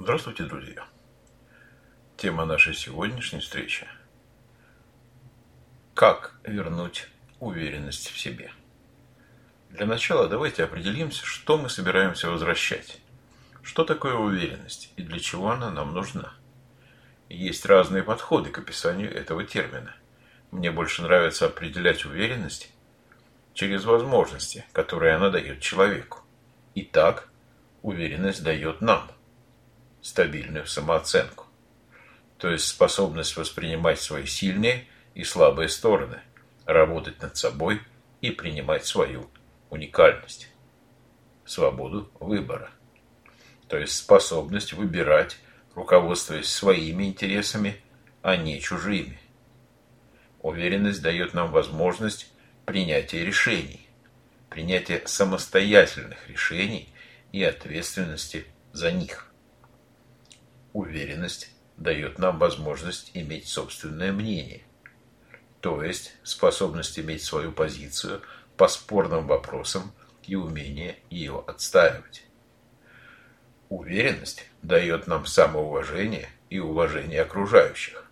Здравствуйте, друзья! Тема нашей сегодняшней встречи – как вернуть уверенность в себе. Для начала давайте определимся, что мы собираемся возвращать. Что такое уверенность и для чего она нам нужна? Есть разные подходы к описанию этого термина. Мне больше нравится определять уверенность через возможности, которые она дает человеку. Итак, уверенность дает нам – стабильную самооценку, то есть способность воспринимать свои сильные и слабые стороны, работать над собой и принимать свою уникальность, свободу выбора, то есть способность выбирать, руководствуясь своими интересами, а не чужими. Уверенность дает нам возможность принятия решений, принятия самостоятельных решений и ответственности за них. Уверенность дает нам возможность иметь собственное мнение, то есть способность иметь свою позицию по спорным вопросам и умение ее отстаивать. Уверенность дает нам самоуважение и уважение окружающих,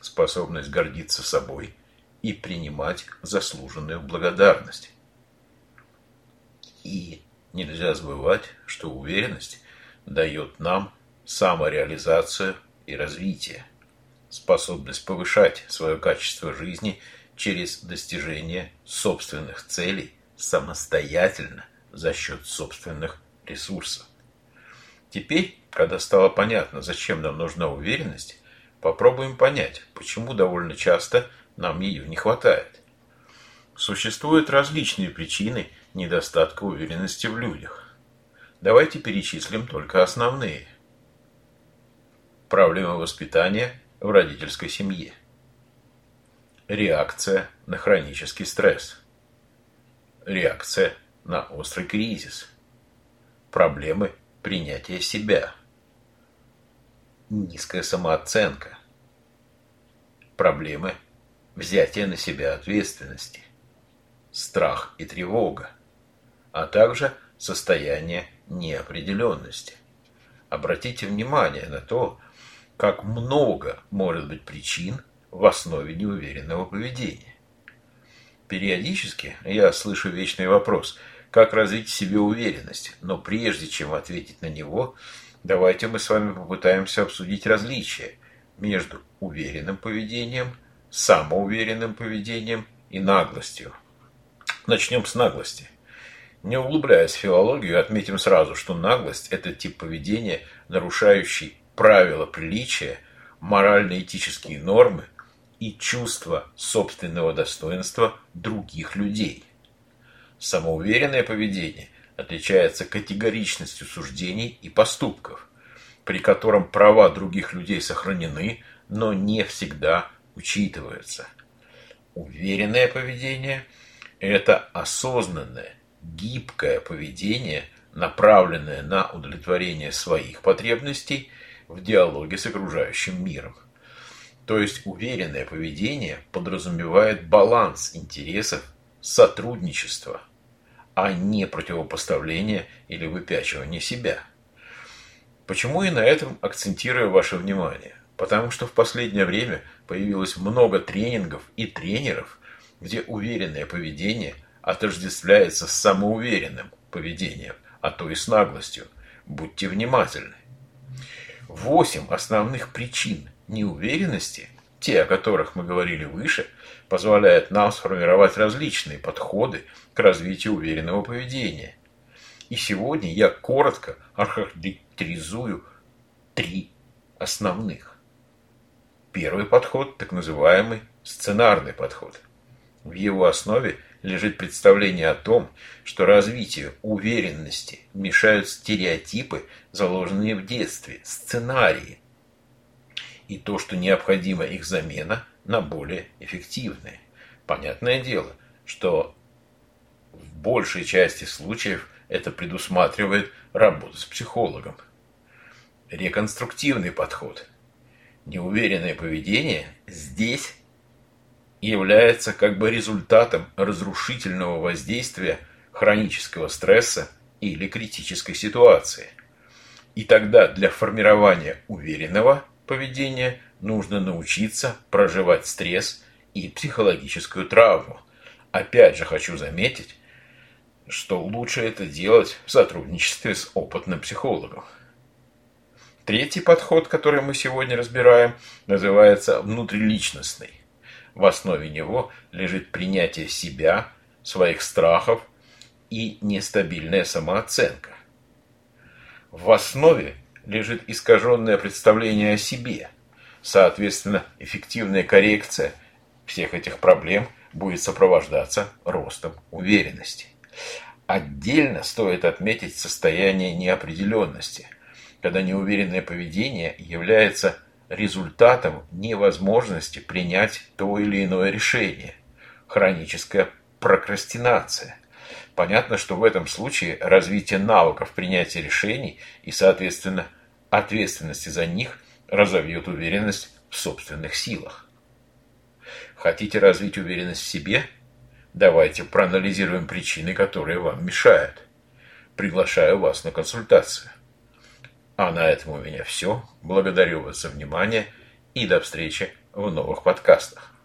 способность гордиться собой и принимать заслуженную благодарность. И нельзя забывать, что уверенность дает нам самореализацию и развитие, способность повышать свое качество жизни через достижение собственных целей самостоятельно за счет собственных ресурсов. Теперь, когда стало понятно, зачем нам нужна уверенность, попробуем понять, почему довольно часто нам ее не хватает. Существуют различные причины недостатка уверенности в людях. Давайте перечислим только основные – Проблемы воспитания в родительской семье. Реакция на хронический стресс. Реакция на острый кризис. Проблемы принятия себя. Низкая самооценка. Проблемы взятия на себя ответственности. Страх и тревога. А также состояние неопределенности. Обратите внимание на то, как много может быть причин в основе неуверенного поведения. Периодически я слышу вечный вопрос, как развить в себе уверенность, но прежде чем ответить на него, давайте мы с вами попытаемся обсудить различия между уверенным поведением, самоуверенным поведением и наглостью. Начнем с наглости. Не углубляясь в филологию, отметим сразу, что наглость – это тип поведения, нарушающий правила приличия, морально-этические нормы и чувство собственного достоинства других людей. Самоуверенное поведение отличается категоричностью суждений и поступков, при котором права других людей сохранены, но не всегда учитываются. Уверенное поведение – это осознанное, гибкое поведение, направленное на удовлетворение своих потребностей – в диалоге с окружающим миром. То есть уверенное поведение подразумевает баланс интересов сотрудничества, а не противопоставление или выпячивание себя. Почему и на этом акцентирую ваше внимание? Потому что в последнее время появилось много тренингов и тренеров, где уверенное поведение отождествляется с самоуверенным поведением, а то и с наглостью. Будьте внимательны. Восемь основных причин неуверенности, те, о которых мы говорили выше, позволяют нам сформировать различные подходы к развитию уверенного поведения. И сегодня я коротко охарактеризую три основных. Первый подход – так называемый сценарный подход. В его основе лежит представление о том, что развитию уверенности мешают стереотипы, заложенные в детстве, сценарии, и то, что необходима их замена на более эффективные. Понятное дело, что в большей части случаев это предусматривает работу с психологом. Реконструктивный подход. Неуверенное поведение здесь является как бы результатом разрушительного воздействия хронического стресса или критической ситуации. И тогда для формирования уверенного поведения нужно научиться проживать стресс и психологическую травму. Опять же хочу заметить, что лучше это делать в сотрудничестве с опытным психологом. Третий подход, который мы сегодня разбираем, называется внутриличностный. В основе него лежит принятие себя, своих страхов и нестабильная самооценка. В основе лежит искаженное представление о себе. Соответственно, эффективная коррекция всех этих проблем будет сопровождаться ростом уверенности. Отдельно стоит отметить состояние неопределенности, когда неуверенное поведение является результатом невозможности принять то или иное решение. Хроническая прокрастинация. Понятно, что в этом случае развитие навыков принятия решений и, соответственно, ответственности за них разовьет уверенность в собственных силах. Хотите развить уверенность в себе? Давайте проанализируем причины, которые вам мешают. Приглашаю вас на консультацию. А на этом у меня все. Благодарю вас за внимание и до встречи в новых подкастах.